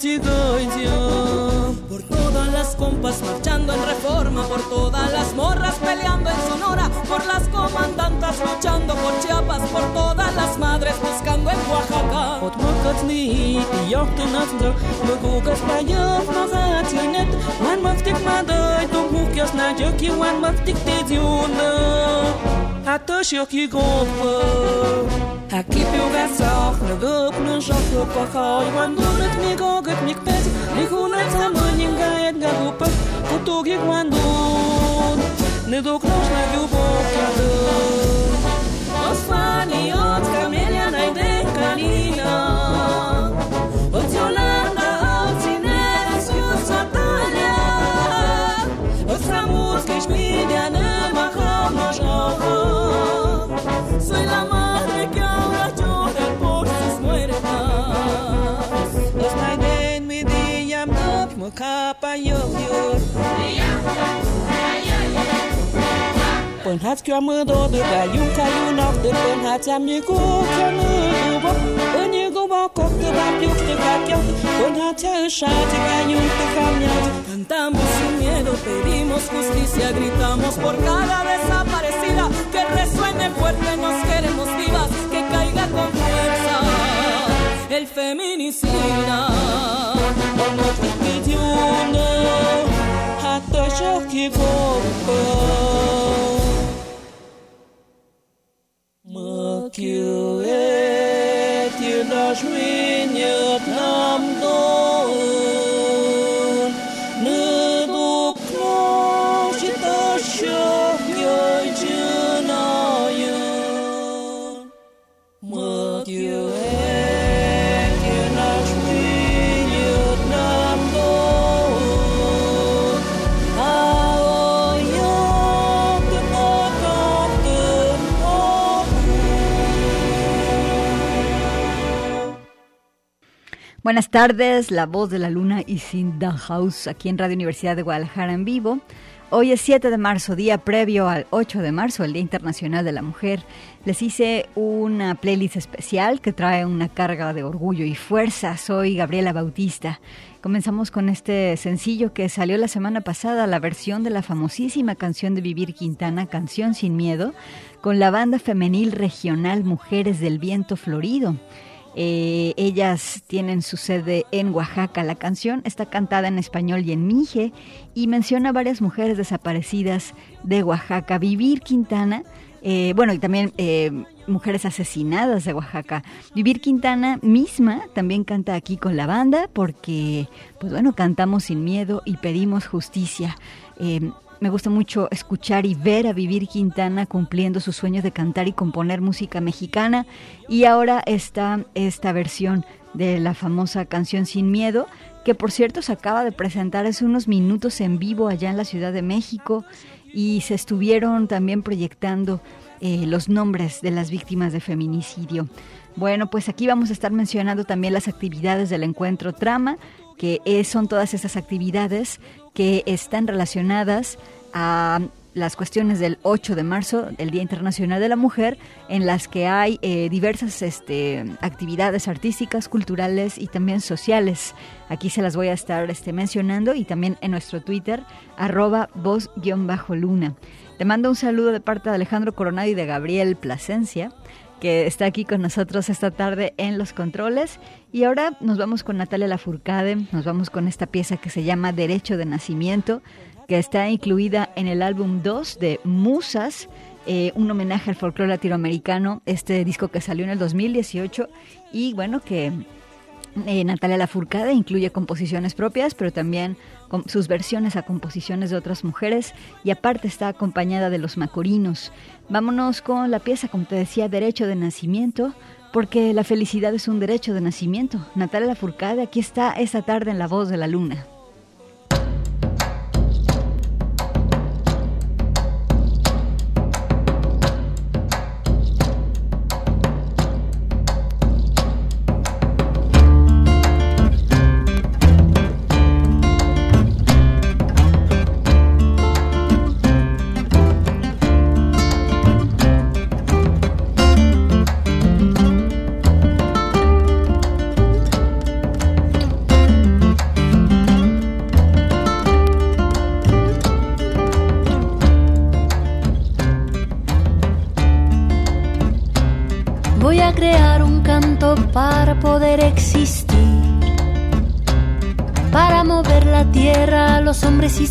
Chigo yo Por todas las compas marchando en reforma, por todas las morras peleando en Sonora, por las comandantas luchando por Chiapas, por todas las madres buscando en Oaxaca. Ot makat ni yok to nat do maguk as payok magat yinet wan maktik madoy to mukyas na joki wan maktik te diuna Ato הקיפיו והסוף, נדוק נשוק וכוחו, יגוונדונת מגוגת מקפץ, לכהונת המונים גאית גגופת, כותוג יגוונדון, נדוק נושנה גובוק ידון. Osmaniyot kamelia naide kanina Otiolanda altines yusatanya Osramutskish midianem acham nojovo Soy la dok mo kapa yo yo Pon hat kyo mơ do de ba yum ka yu nok de mi go kyo mơ du bo Pon yu go ba kok de ba pyuk de Pon hat cha sha de mya Cantamos sin miedo, pedimos justicia, gritamos por cada desaparecida, que resuene fuerte, nos queremos vivas, que caiga con fuerza el feminicida. Did you know? Hasta yo equivoco. Me Buenas tardes, la voz de la luna y Cinda House aquí en Radio Universidad de Guadalajara en vivo. Hoy es 7 de marzo, día previo al 8 de marzo, el Día Internacional de la Mujer. Les hice una playlist especial que trae una carga de orgullo y fuerza. Soy Gabriela Bautista. Comenzamos con este sencillo que salió la semana pasada, la versión de la famosísima canción de Vivir Quintana, Canción sin Miedo, con la banda femenil regional Mujeres del Viento Florido. Eh, ellas tienen su sede en Oaxaca. La canción está cantada en español y en mije y menciona a varias mujeres desaparecidas de Oaxaca. Vivir Quintana, eh, bueno, y también eh, mujeres asesinadas de Oaxaca. Vivir Quintana misma también canta aquí con la banda porque, pues bueno, cantamos sin miedo y pedimos justicia. Me gusta mucho escuchar y ver a Vivir Quintana cumpliendo su sueño de cantar y componer música mexicana. Y ahora está esta versión de la famosa canción Sin Miedo, que por cierto se acaba de presentar hace unos minutos en vivo allá en la Ciudad de México y se estuvieron también proyectando eh, los nombres de las víctimas de feminicidio. Bueno, pues aquí vamos a estar mencionando también las actividades del encuentro Trama, que son todas esas actividades que están relacionadas a las cuestiones del 8 de marzo, el Día Internacional de la Mujer, en las que hay eh, diversas este, actividades artísticas, culturales y también sociales. Aquí se las voy a estar este, mencionando y también en nuestro Twitter, arroba voz-luna. Te mando un saludo de parte de Alejandro Coronado y de Gabriel Plasencia que está aquí con nosotros esta tarde en los controles. Y ahora nos vamos con Natalia Lafourcade, nos vamos con esta pieza que se llama Derecho de Nacimiento, que está incluida en el álbum 2 de Musas, eh, un homenaje al folclore latinoamericano, este disco que salió en el 2018 y bueno, que eh, Natalia Lafourcade incluye composiciones propias, pero también sus versiones a composiciones de otras mujeres y aparte está acompañada de los macorinos. Vámonos con la pieza, como te decía, Derecho de Nacimiento, porque la felicidad es un derecho de nacimiento. Natalia Lafourcade aquí está esta tarde en La Voz de la Luna.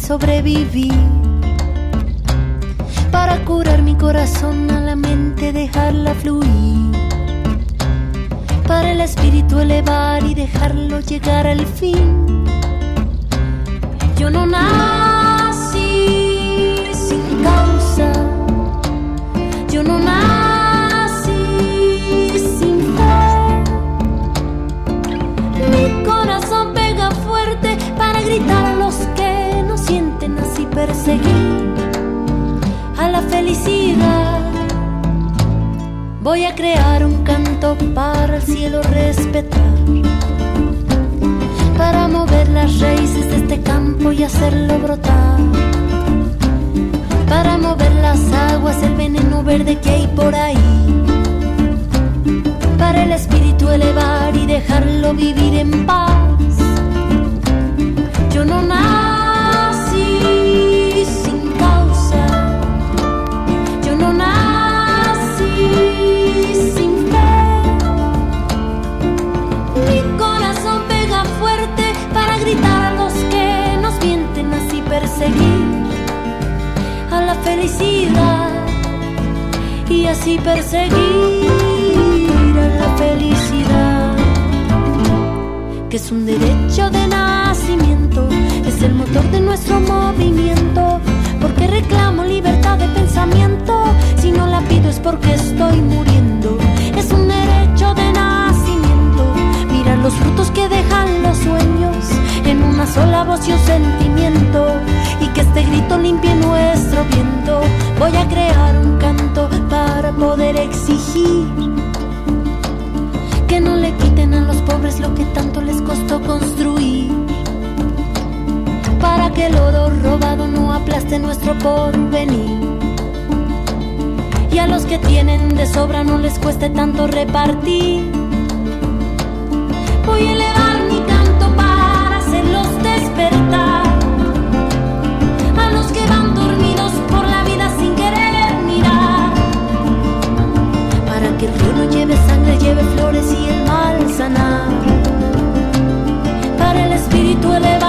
Sobrevivir. Para curar mi corazón a la mente, dejarla fluir. Para el espíritu elevar y dejarlo llegar al fin. Yo no nací que tienen de sobra no les cueste tanto repartir. Voy a elevar mi canto para hacerlos despertar. que el río no lleve sangre, lleve flores y el mal sanar. Para el espíritu elevar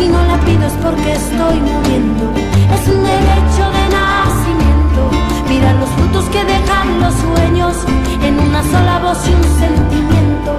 si no la pido es porque estoy muriendo. Es un derecho de nacimiento, mira los frutos que dejan los sueños en una sola voz y un sentimiento,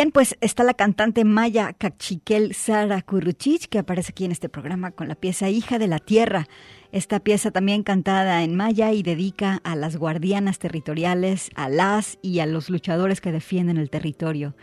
bien, pues está la cantante Maya Cachiquel Sara Kuruchich, que aparece aquí en este programa con la pieza Hija de la Tierra. Esta pieza también cantada en maya y dedica a las guardianas territoriales, a las y a los luchadores que defienden el territorio.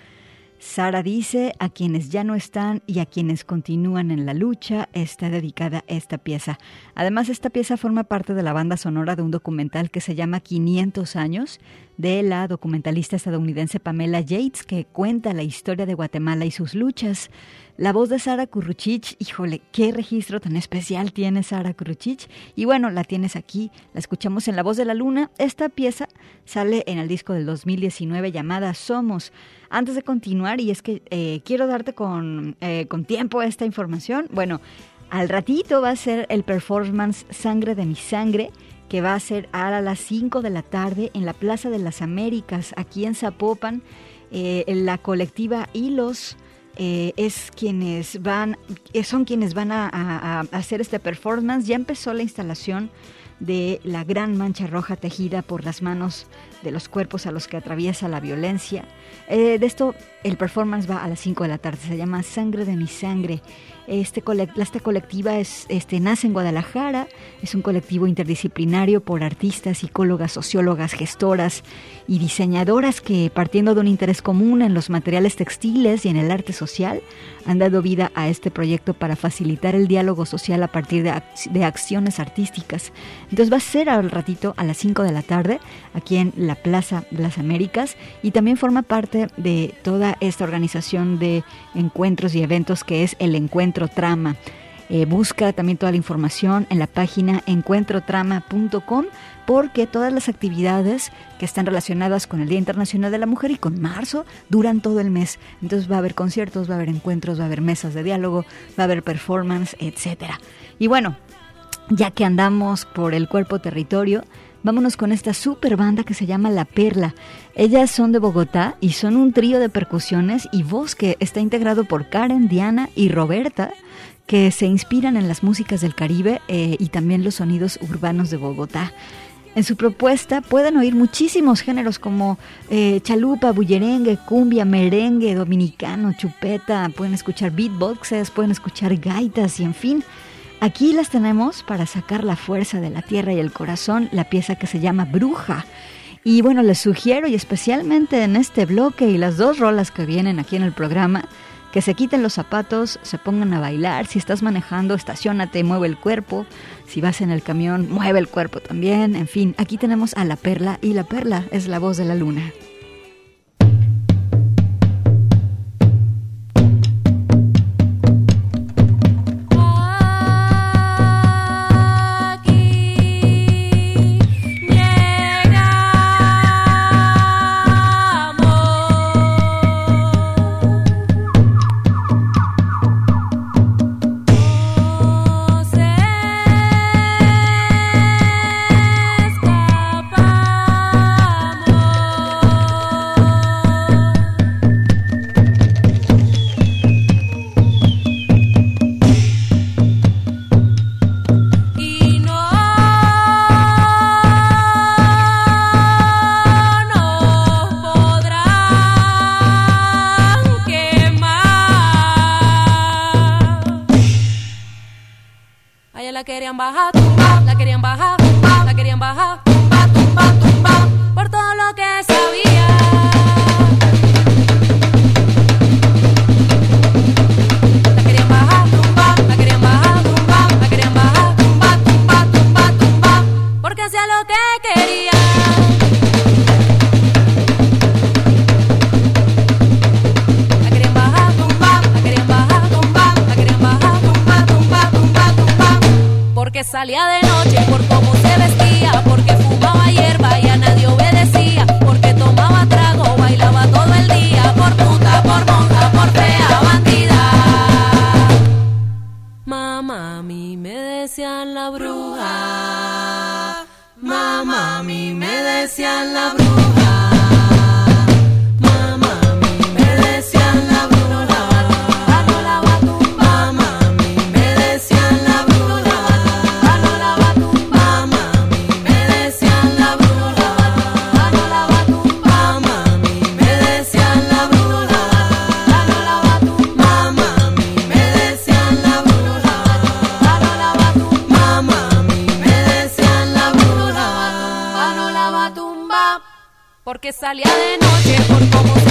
Sara dice, a quienes ya no están y a quienes continúan en la lucha, está dedicada esta pieza. Además, esta pieza forma parte de la banda sonora de un documental que se llama 500 años, de la documentalista estadounidense Pamela Yates, que cuenta la historia de Guatemala y sus luchas. La voz de Sara Kuruchich, híjole, qué registro tan especial tiene Sara Kuruchich. Y bueno, la tienes aquí, la escuchamos en La Voz de la Luna. Esta pieza sale en el disco del 2019 llamada Somos. Antes de continuar, y es que eh, quiero darte con, eh, con tiempo esta información, bueno, al ratito va a ser el performance Sangre de mi Sangre que va a ser a las 5 de la tarde en la Plaza de las Américas, aquí en Zapopan. Eh, la colectiva Hilos eh, es quienes van, eh, son quienes van a, hacer este performance. Ya empezó la instalación de la gran mancha roja tejida por las manos de los cuerpos a los que atraviesa la violencia. de esto, el performance va a las 5 de la tarde, se llama Sangre de mi Sangre este esta colectiva es, este, nace en Guadalajara, es un colectivo interdisciplinario por artistas, psicólogas, sociólogas, gestoras y diseñadoras que, partiendo de un interés común en los materiales textiles y en el arte social, han dado vida a este proyecto para facilitar el diálogo social a partir de, de acciones artísticas. Entonces va a ser al ratito a las 5 de la tarde aquí en la Plaza de las Américas y también forma parte de toda esta organización de encuentros y eventos que es el Encuentro Trama. Eh, busca también toda la información en la página encuentrotrama.com porque todas las actividades que están relacionadas con el Día Internacional de la Mujer y con marzo duran todo el mes. Entonces va a haber conciertos, va a haber encuentros, va a haber mesas de diálogo, va a haber performance, etcétera. Y bueno, ya que andamos por el cuerpo territorio, Vámonos con esta super banda que se llama La Perla. Ellas son de Bogotá y son un trío de percusiones y voz que está integrado por Karen, Diana y Roberta, que se inspiran en las músicas del Caribe eh, y también los sonidos urbanos de Bogotá. En su propuesta pueden oír muchísimos géneros como eh, chalupa, bullerengue, cumbia, merengue, dominicano, chupeta, pueden escuchar beatboxes, pueden escuchar gaitas y en fin, Aquí las tenemos para sacar la fuerza de la tierra y el corazón, la pieza que se llama Bruja. Y bueno, les sugiero, y especialmente en este bloque y las dos rolas que vienen aquí en el programa, que se quiten los zapatos, se pongan a bailar. Si estás manejando, estacionate, mueve el cuerpo. Si vas en el camión, mueve el cuerpo también. En fin, aquí tenemos a la perla y la perla es la voz de la luna. decían la bruja. Mamá, mí me decían la bruja. que salía de noche por cómo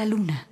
la luna.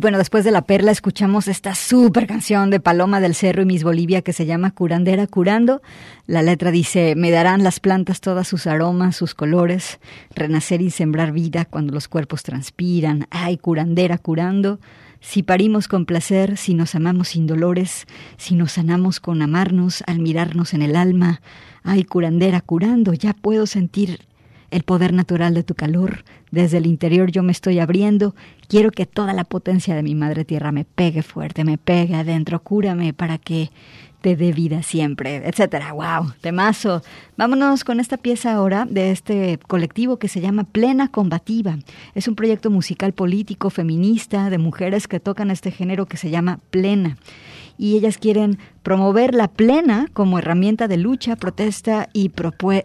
Bueno, después de La Perla escuchamos esta súper canción de Paloma del Cerro y Miss Bolivia que se llama Curandera Curando. La letra dice, me darán las plantas todas sus aromas, sus colores, renacer y sembrar vida cuando los cuerpos transpiran. Ay, curandera curando. Si parimos con placer, si nos amamos sin dolores, si nos sanamos con amarnos al mirarnos en el alma. Ay, curandera curando, ya puedo sentir el poder natural de tu calor. Desde el interior yo me estoy abriendo. Quiero que toda la potencia de mi madre tierra me pegue fuerte, me pegue adentro. Cúrame para que te dé vida siempre, etcétera. Wow, temazo. Vámonos con esta pieza ahora de este colectivo que se llama Plena Combativa. Es un proyecto musical político feminista de mujeres que tocan este género que se llama Plena. Y ellas quieren promover la plena como herramienta de lucha, protesta y,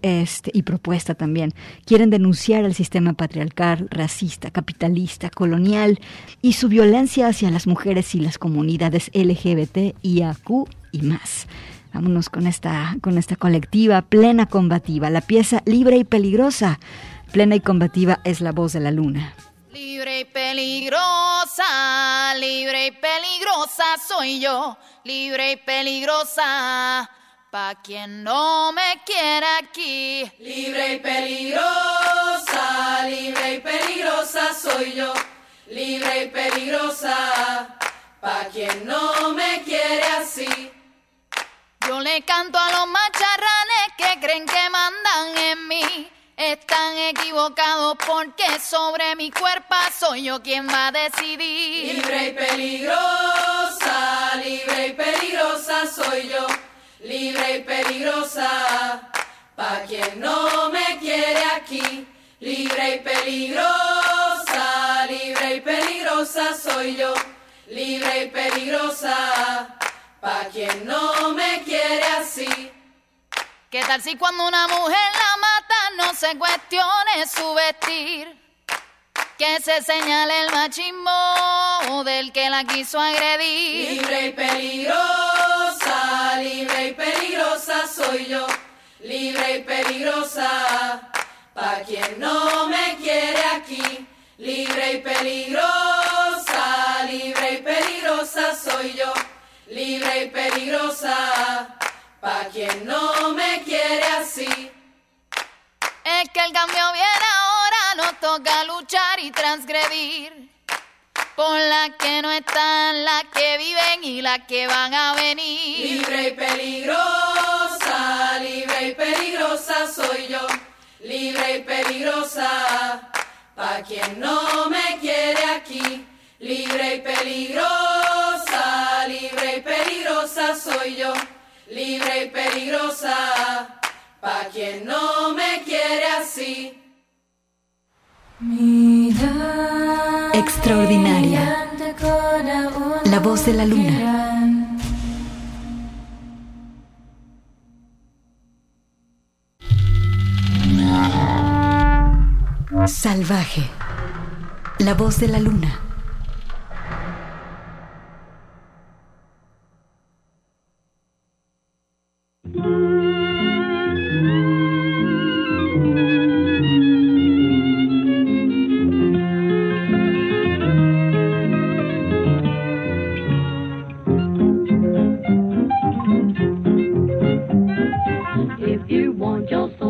este, y propuesta también. Quieren denunciar el sistema patriarcal, racista, capitalista, colonial y su violencia hacia las mujeres y las comunidades LGBT, IAQ y más. Vámonos con esta, con esta colectiva plena combativa, la pieza libre y peligrosa. Plena y combativa es la voz de la luna. Libre y peligrosa, libre y peligrosa soy yo, libre y peligrosa. Pa' quien no me quiere aquí. Libre y peligrosa, libre y peligrosa soy yo, libre y peligrosa. Pa' quien no me quiere así. Yo le canto a los macharranes que creen que mandan en mí. Están equivocados porque sobre mi cuerpo soy yo quien va a decidir. Libre y peligrosa, libre y peligrosa soy yo. Libre y peligrosa, pa' quien no me quiere aquí. Libre y peligrosa, libre y peligrosa soy yo. Libre y peligrosa, pa' quien no me quiere así. ¿Qué tal si cuando una mujer la mata no se cuestione su vestir? Que se señale el machismo del que la quiso agredir. Libre y peligrosa, libre y peligrosa soy yo. Libre y peligrosa, pa' quien no me quiere aquí. Libre y peligrosa, libre y peligrosa soy yo. Libre y peligrosa Pa' quien no me quiere así. Es que el cambio viene ahora, nos toca luchar y transgredir. Por las que no están, las que viven y las que van a venir. Libre y peligrosa, libre y peligrosa soy yo. Libre y peligrosa, pa' quien no me quiere aquí. Libre y peligrosa, libre y peligrosa soy yo libre y peligrosa, pa' quien no me quiere así. Extraordinaria. La voz de la luna. Salvaje. La voz de la luna. you want, just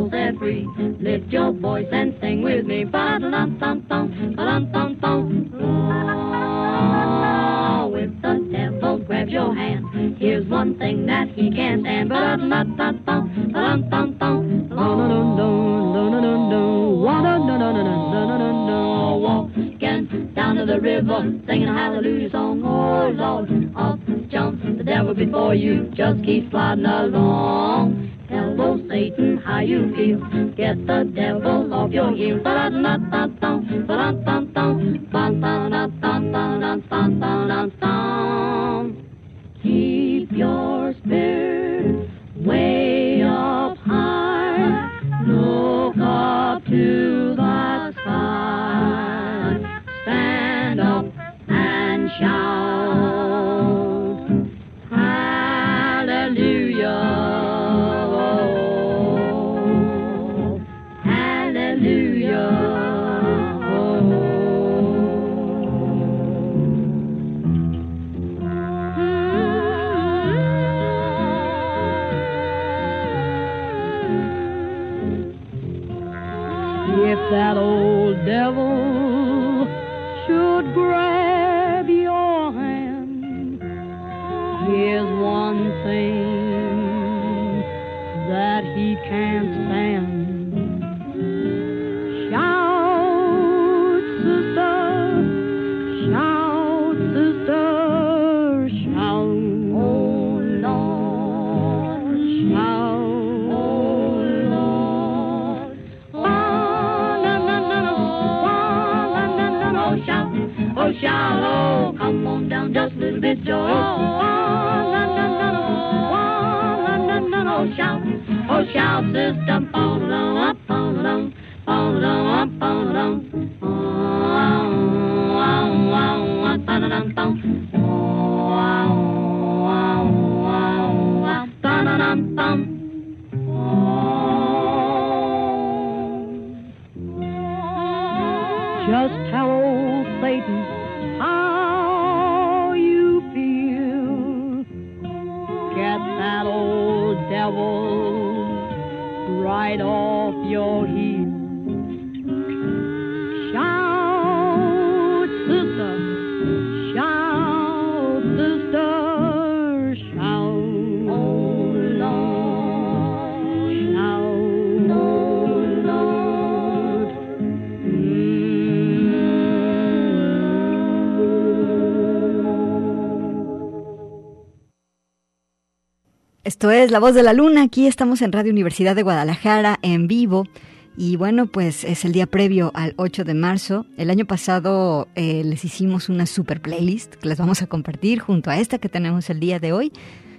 Esto es La Voz de la Luna. Aquí estamos en Radio Universidad de Guadalajara en vivo. Y bueno, pues es el día previo al 8 de marzo. El año pasado eh, les hicimos una super playlist que les vamos a compartir junto a esta que tenemos el día de hoy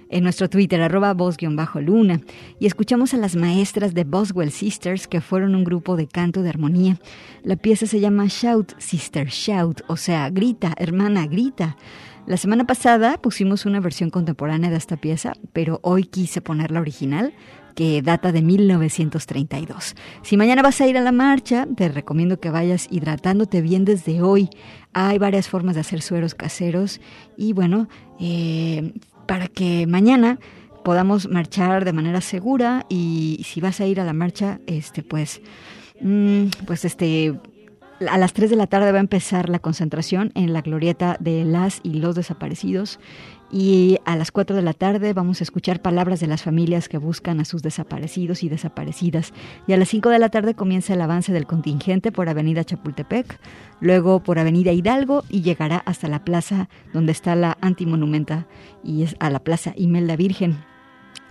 en nuestro Twitter, arroba voz-luna. Y escuchamos a las maestras de Boswell Sisters, que fueron un grupo de canto de armonía. La pieza se llama Shout, Sister, Shout, o sea, grita, hermana, grita. La semana pasada pusimos una versión contemporánea de esta pieza, pero hoy quise poner la original, que data de 1932. Si mañana vas a ir a la marcha, te recomiendo que vayas hidratándote bien desde hoy. Hay varias formas de hacer sueros caseros y bueno, eh, para que mañana podamos marchar de manera segura y si vas a ir a la marcha, este pues, mm, pues este a las 3 de la tarde va a empezar la concentración en la glorieta de las y los desaparecidos y a las 4 de la tarde vamos a escuchar palabras de las familias que buscan a sus desaparecidos y desaparecidas. Y a las 5 de la tarde comienza el avance del contingente por Avenida Chapultepec, luego por Avenida Hidalgo y llegará hasta la plaza donde está la antimonumenta y es a la plaza Imelda Virgen.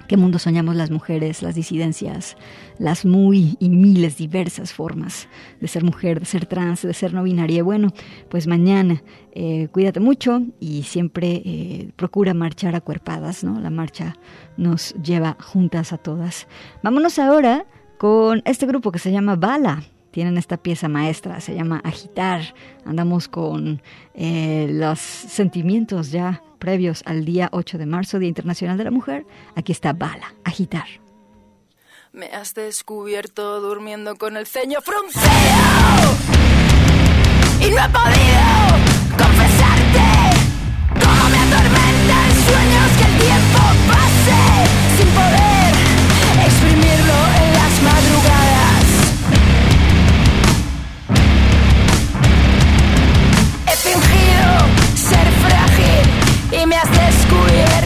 ¿Qué mundo soñamos las mujeres, las disidencias, las muy y miles diversas formas de ser mujer, de ser trans, de ser no binaria? Bueno, pues mañana eh, cuídate mucho y siempre eh, procura marchar acuerpadas, ¿no? La marcha nos lleva juntas a todas. Vámonos ahora con este grupo que se llama Bala tienen esta pieza maestra, se llama Agitar. Andamos con eh, los sentimientos ya previos al día 8 de marzo, Día Internacional de la Mujer. Aquí está Bala, Agitar. Me has descubierto durmiendo con el ceño fruncido y no he podido y me has descubierto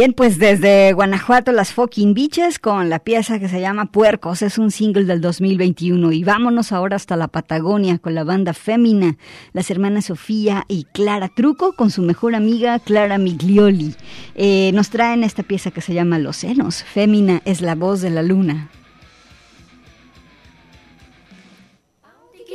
Bien, pues desde Guanajuato, las Fucking Biches con la pieza que se llama Puercos, es un single del 2021. Y vámonos ahora hasta la Patagonia con la banda Fémina, las hermanas Sofía y Clara Truco con su mejor amiga Clara Miglioli. Eh, nos traen esta pieza que se llama Los Senos. Fémina es la voz de la luna.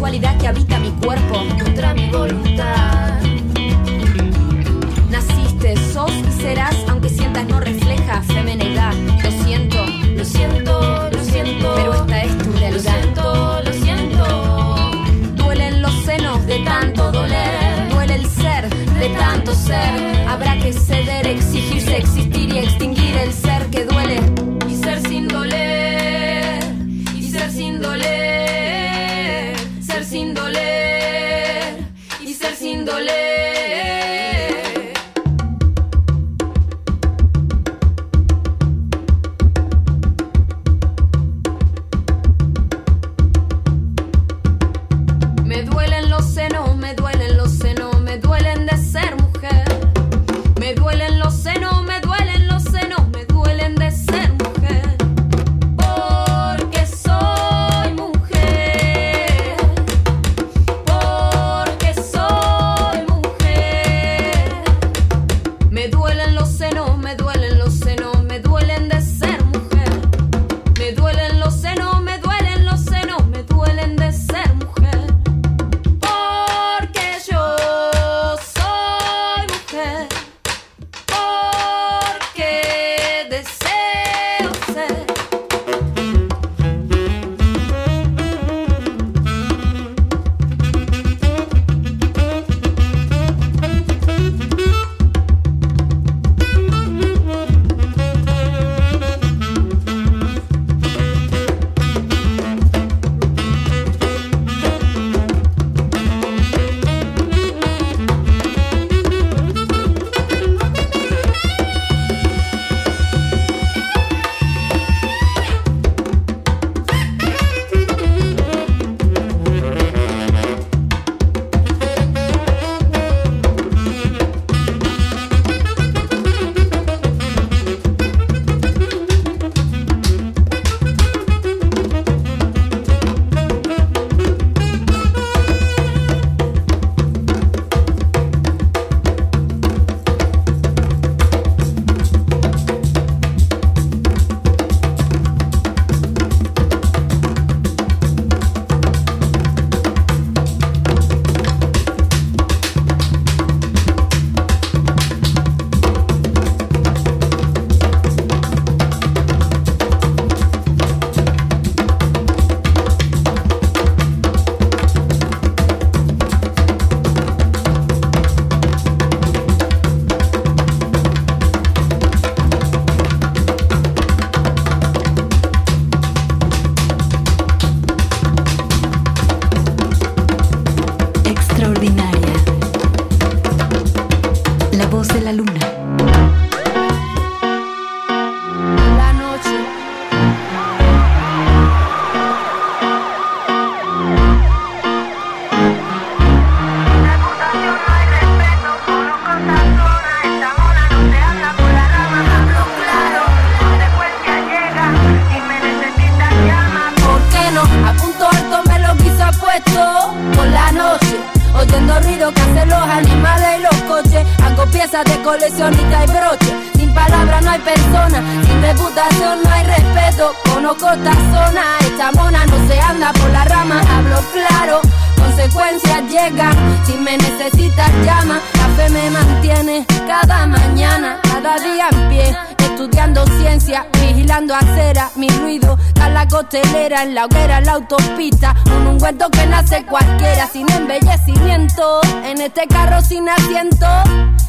sensualidad que habita mi cuerpo, nutra mi voluntad. Consecuencias llegan. Si me necesitas llama, la fe me mantiene cada mañana, cada día en pie. Estudiando ciencia, vigilando acera, mi ruido, a la costelera, en la hoguera, en la autopista. Un ungüento que nace cualquiera, sin embellecimiento. En este carro sin asiento,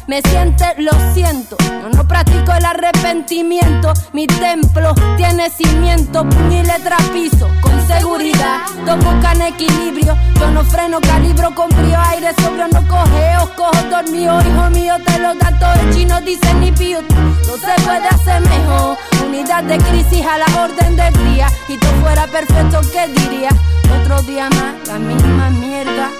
me siente, lo siento. Yo no practico el arrepentimiento. Mi templo tiene cimiento, puño piso, con seguridad. Dos buscan equilibrio, yo no freno, calibro con frío, aire sobrio, no cogeo, cojo dormido, hijo mío, te lo da todo el chino, dice ni pío. No se puede hacer mejor. Unidad de crisis a la orden del día. Y tú fuera perfecto, ¿qué diría? Otro día más, la misma mierda.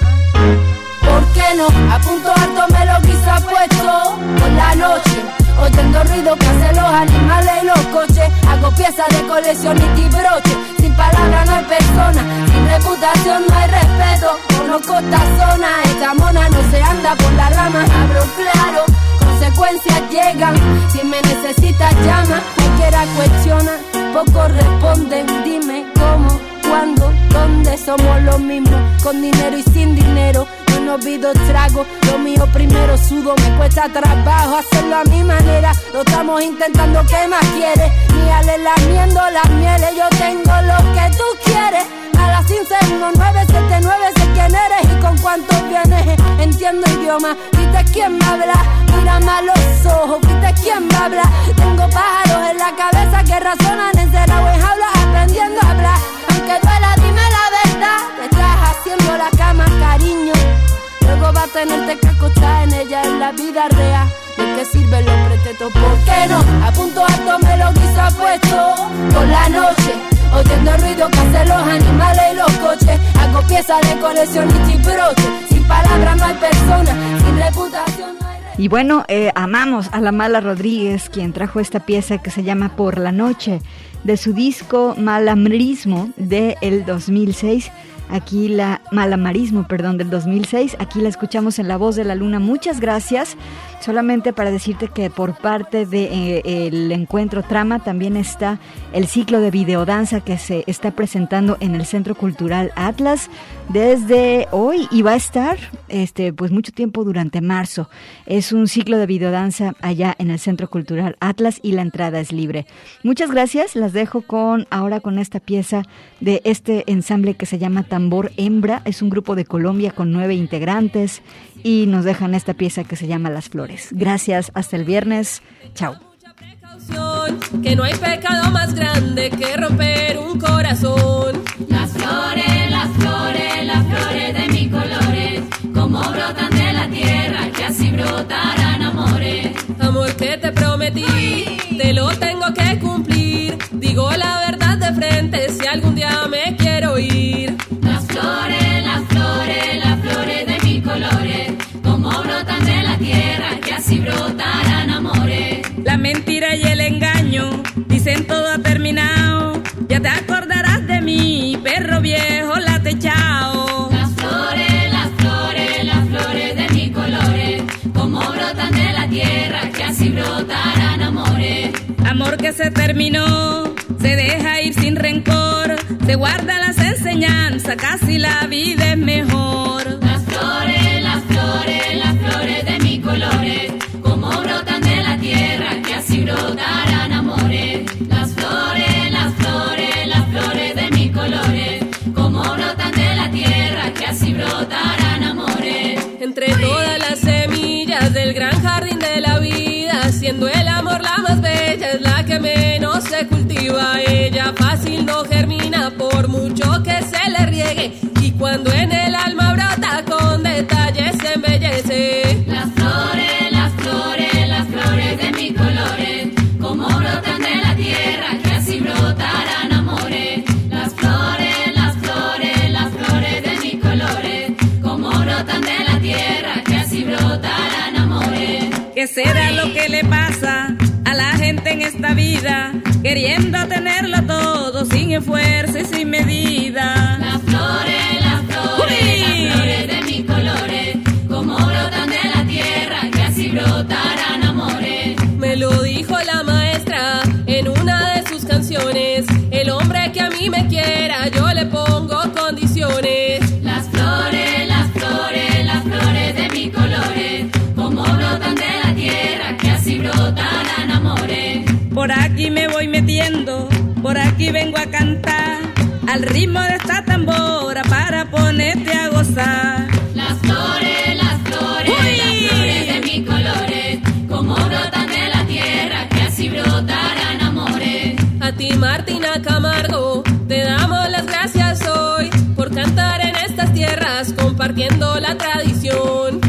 ¿Por qué no? A punto alto me lo quizá puesto por la noche. Oyendo ruido que hacen los animales y los coches. Hago piezas de coleccionista y broche. Sin palabras no hay persona, sin reputación no hay respeto. Conozco esta zona, esta mona no se anda por la rama. Hablo claro, consecuencias llegan. Si me necesitas llama, cualquiera cuestiona, poco responden. Dime cómo, cuándo, dónde somos los mismos, con dinero y sin dinero. No olvido trago, lo mío primero sudo, me cuesta trabajo hacerlo a mi manera. Lo estamos intentando, ¿qué más quieres? Ni ale lamiendo las mieles, yo tengo lo que tú quieres. A las 151979 sé quién eres y con cuántos vienes. Entiendo idioma, viste quién me habla. Mírame a los ojos, viste quién me habla. Tengo pájaros en la cabeza que razonan encerrado en jaulas aprendiendo a hablar. Aunque duela, dime teto? ¿Por qué no? A punto alto me lo quiso puesto por la noche. Oyendo el ruido que hacen los animales y los coches. Hago piezas de coleccionista y broche. Sin palabras no hay persona, sin reputación no hay Y bueno, eh, amamos a la Mala Rodríguez, quien trajo esta pieza que se llama Por la Noche, de su disco Malamrismo de el 2006. Aquí la Malamarismo, perdón, del 2006. Aquí la escuchamos en La Voz de la Luna. Muchas gracias. Solamente para decirte que por parte del de, eh, encuentro Trama también está el ciclo de videodanza que se está presentando en el Centro Cultural Atlas desde hoy y va a estar este pues mucho tiempo durante marzo. Es un ciclo de videodanza allá en el Centro Cultural Atlas y la entrada es libre. Muchas gracias. Las dejo con ahora con esta pieza de este ensamble que se llama Tambor Hembra. Es un grupo de Colombia con nueve integrantes y nos dejan esta pieza que se llama Las Flores. Gracias, hasta el viernes. Chao. Que no hay pecado más grande que romper un corazón. Las flores, las flores, las flores de mis colores, como brotan de la tierra, que así brotarán amores. Amor que te prometí, brotarán amores. La mentira y el engaño dicen todo ha terminado. Ya te acordarás de mí, perro viejo, la techao. Las flores, las flores, las flores de mis colores, como brotan de la tierra, que así brotarán amores. Amor que se terminó, se deja ir sin rencor, se guarda las enseñanzas, casi la vida es mejor. Cultiva. Ella fácil no germina por mucho que se le riegue. Y cuando en el queriendo tenerlo todo sin esfuerzo y sin medida. al ritmo de esta tambora para ponerte a gozar. Las flores, las flores, ¡Uy! las flores de mis colores, como brotan de la tierra, que así brotarán amores. A ti, Martina Camargo, te damos las gracias hoy por cantar en estas tierras compartiendo la tradición.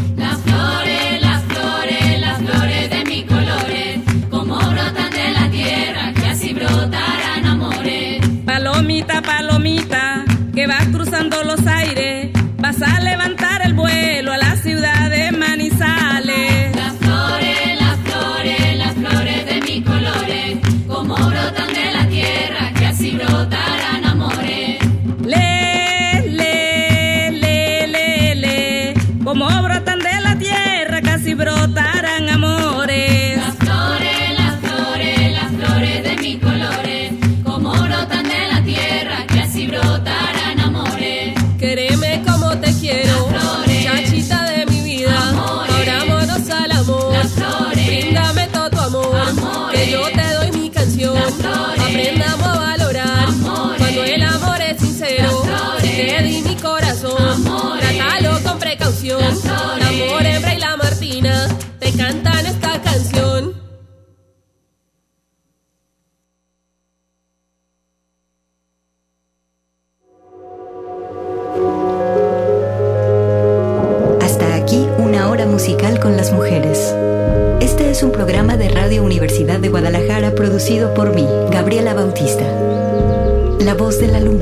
de la luz.